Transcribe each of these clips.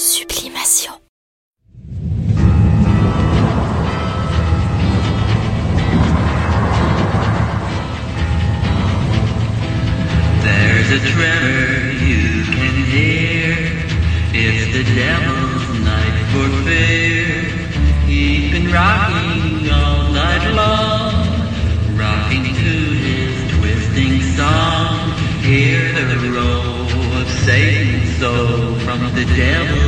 Sublimation. There's a tremor you can hear. It's the devil's night for fear. He's been rocking all night long, rocking to his twisting song. Hear the roll of Satan's soul from the devil.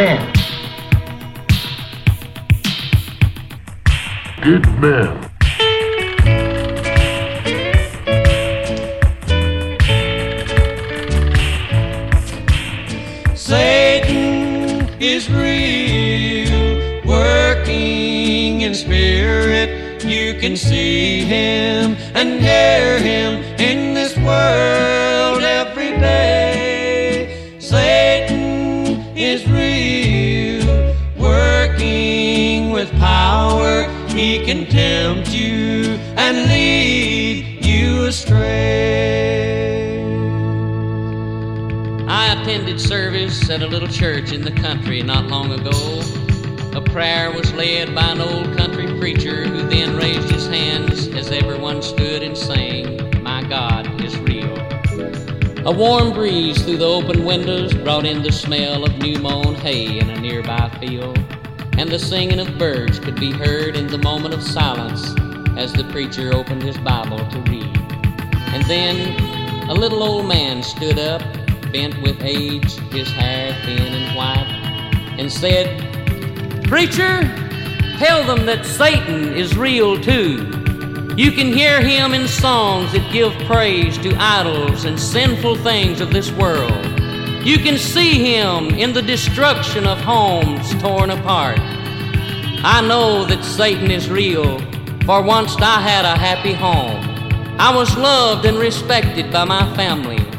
Man. Dead man. Satan is real, working in spirit. You can see him and hear him in this world at a little church in the country not long ago. A prayer was led by an old country preacher who then raised his hands as everyone stood and sang, My God is real. A warm breeze through the open windows brought in the smell of new mown hay in a nearby field, and the singing of birds could be heard in the moment of silence as the preacher opened his Bible to read. And then a little old man stood up, bent with age, his hair thin and white, and said, Preacher, tell them that Satan is real too. You can hear him in songs that give praise to idols and sinful things of this world. You can see him in the destruction of homes torn apart. I know that Satan is real, for once I had a happy home. I was loved and respected by my family.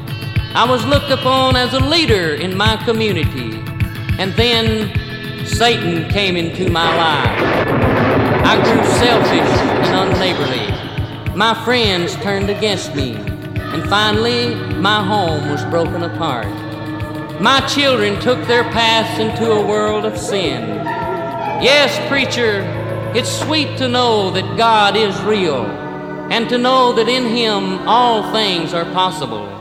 I was looked upon as a leader in my community. And then Satan came into my life. I grew selfish and unneighborly. My friends turned against me. And finally, my home was broken apart. My children took their paths into a world of sin. Yes, preacher, it's sweet to know that God is real and to know that in Him all things are possible.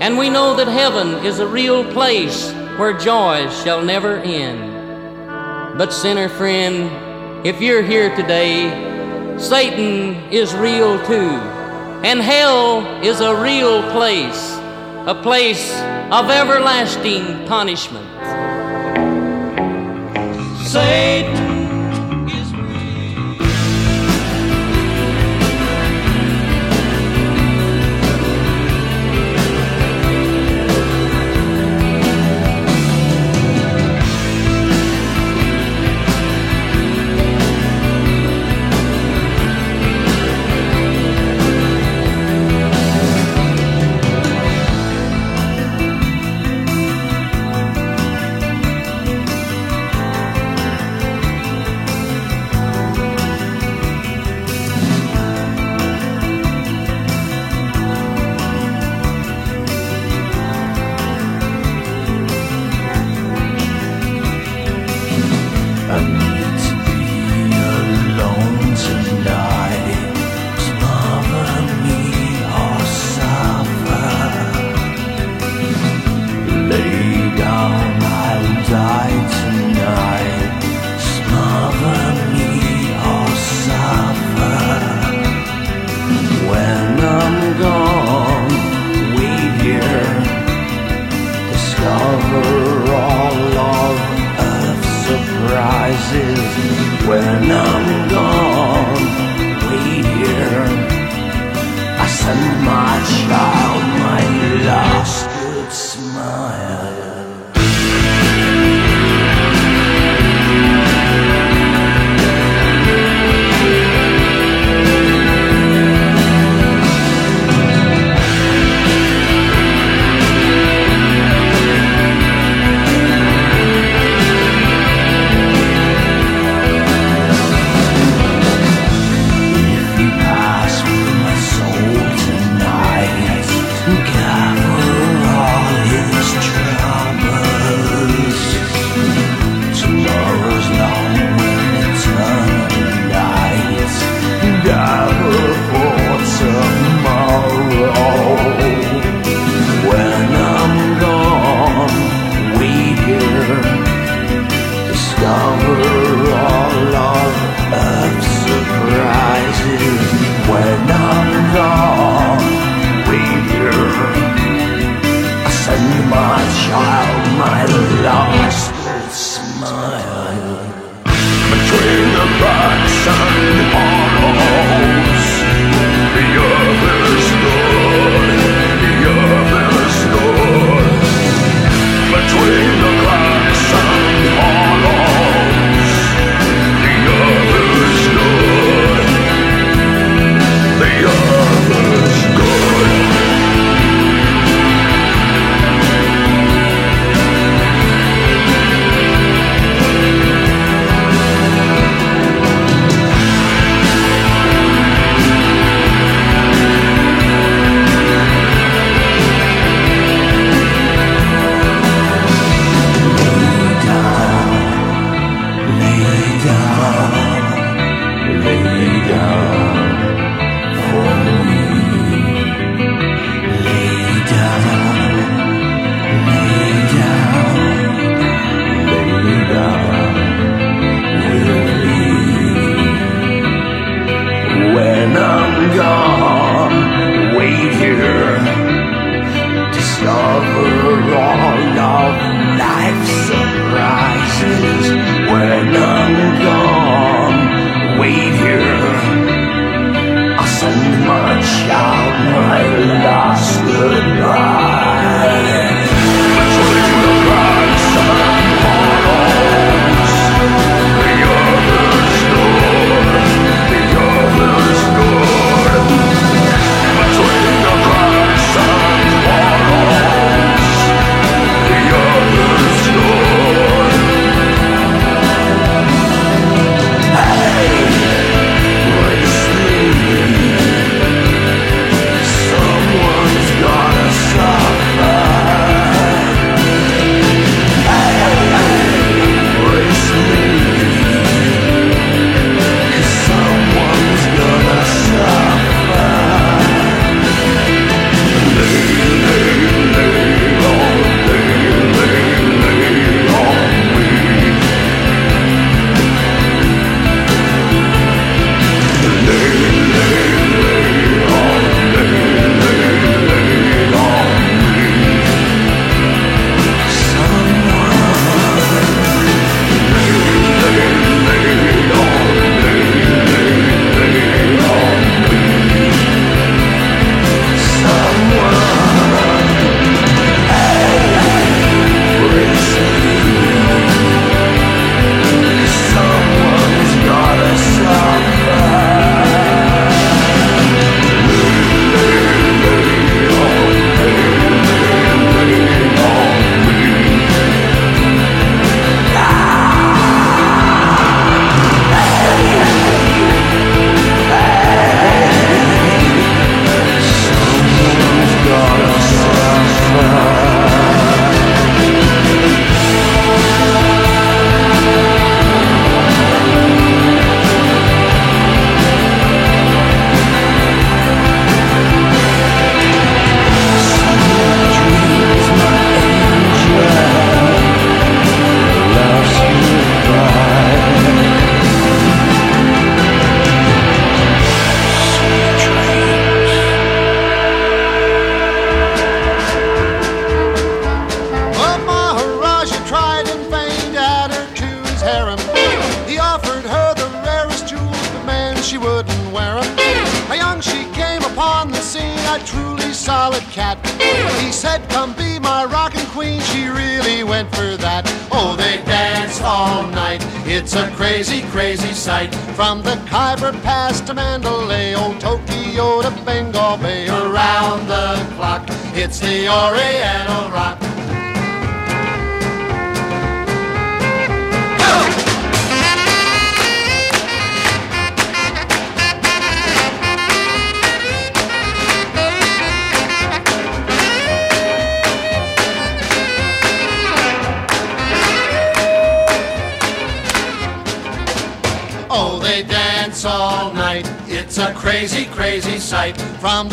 And we know that heaven is a real place where joys shall never end. But, sinner friend, if you're here today, Satan is real too. And hell is a real place, a place of everlasting punishment. Satan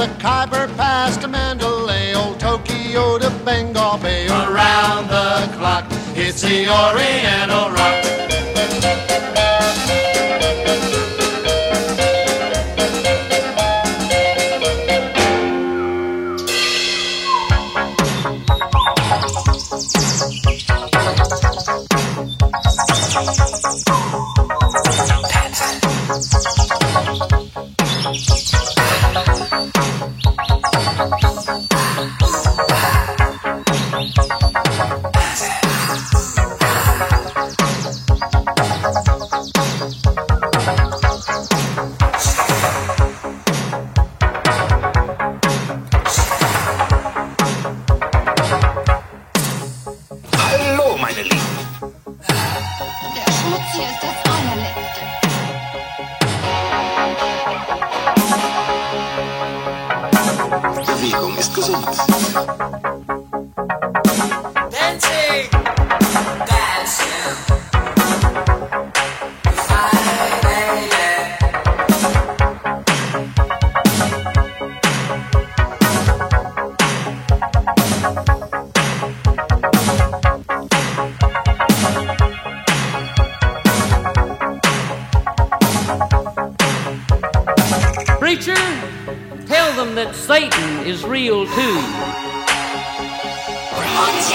the Khyber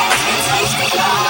Deus que seja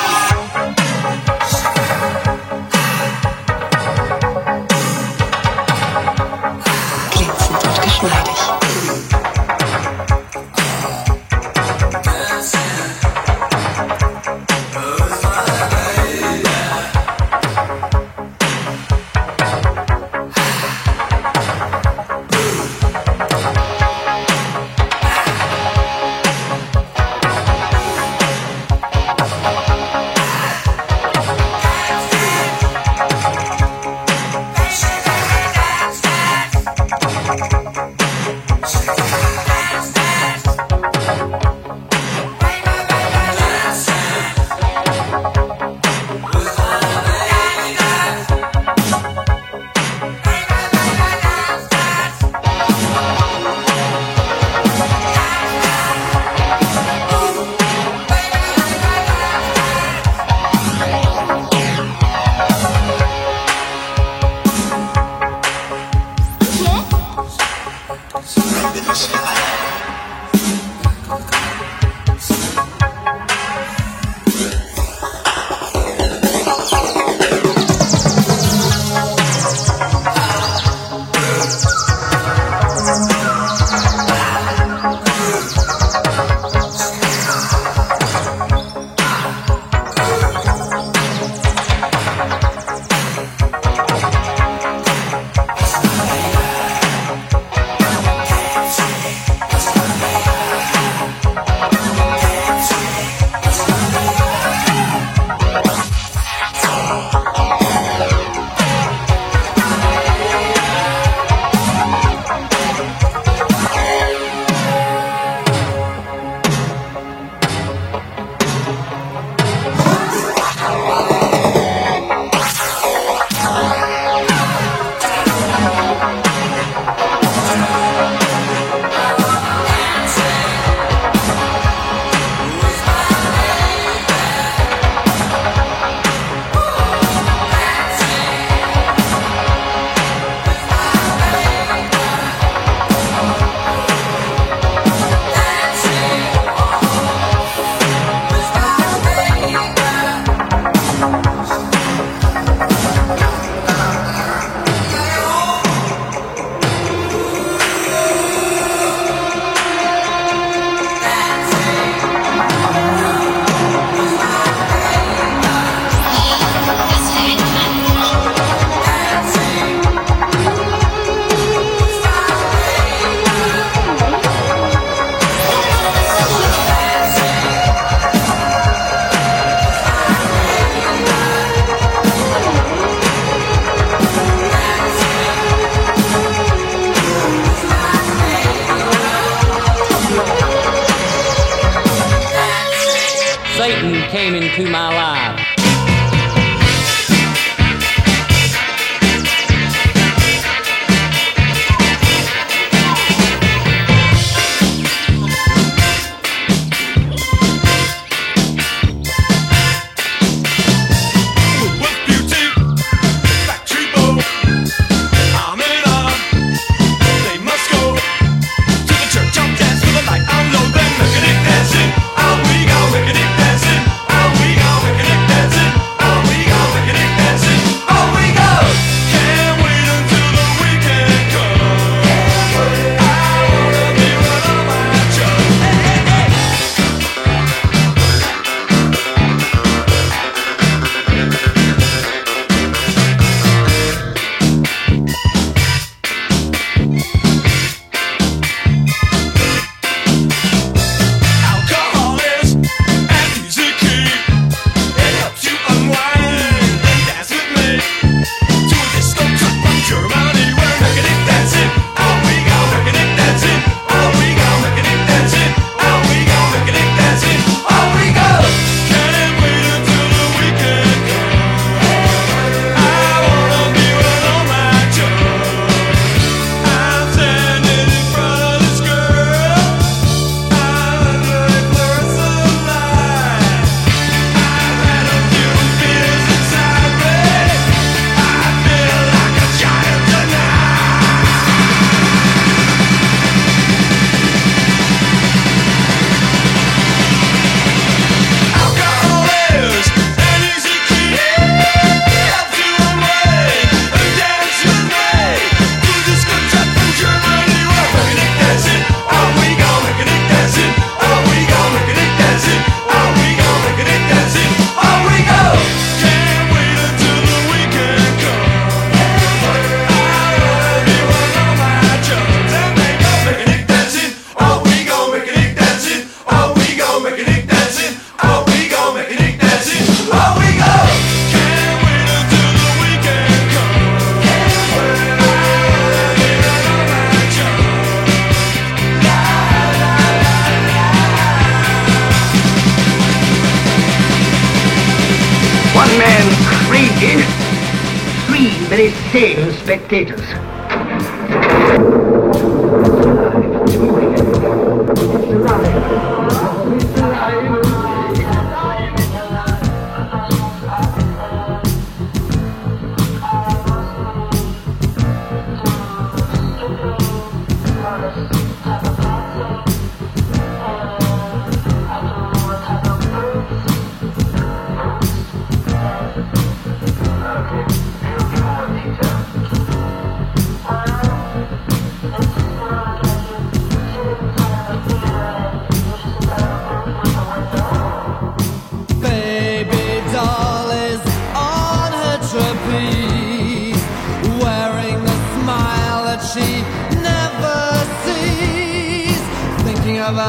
three very sane spectators.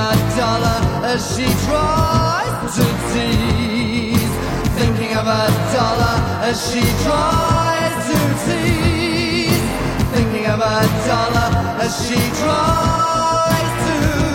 a dollar as she tries to tease. Thinking of a dollar as she tries to tease. Thinking of a dollar as she tries to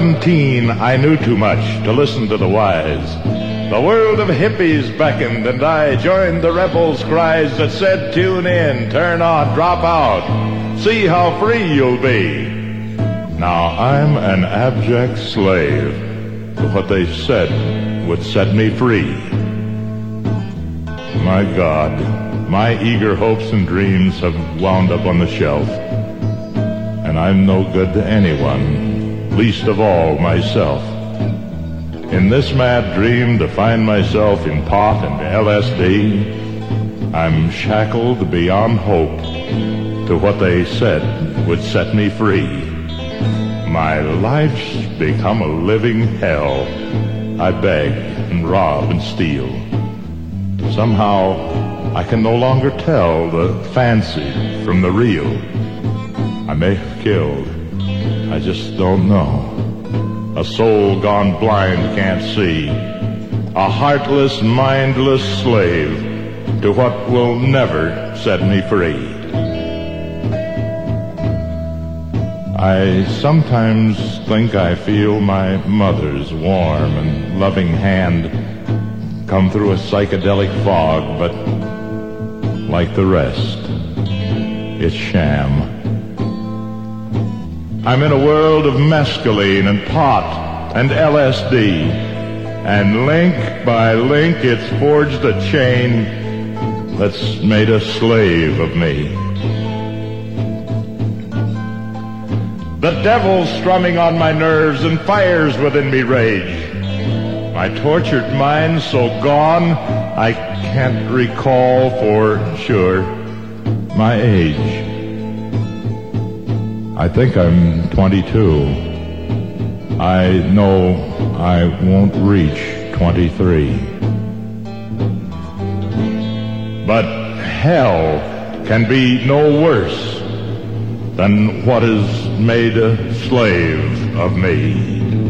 17, I knew too much to listen to the wise. The world of hippies beckoned, and I joined the rebels' cries that said, Tune in, turn on, drop out, see how free you'll be. Now I'm an abject slave to what they said would set me free. My God, my eager hopes and dreams have wound up on the shelf, and I'm no good to anyone, least of all myself. In this mad dream to find myself in pot and LSD, I'm shackled beyond hope to what they said would set me free. My life's become a living hell. I beg and rob and steal. Somehow I can no longer tell the fancy from the real. I may have killed. I just don't know. A soul gone blind can't see. A heartless, mindless slave to what will never set me free. I sometimes think I feel my mother's warm and loving hand come through a psychedelic fog, but like the rest, it's sham. I'm in a world of mescaline and pot and LSD, and link by link it's forged a chain that's made a slave of me. The devil's strumming on my nerves and fires within me rage. My tortured mind so gone, I can't recall for sure my age. I think I'm 22. I know I won't reach 23. But hell can be no worse than what has made a slave of me.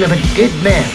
Of a good man.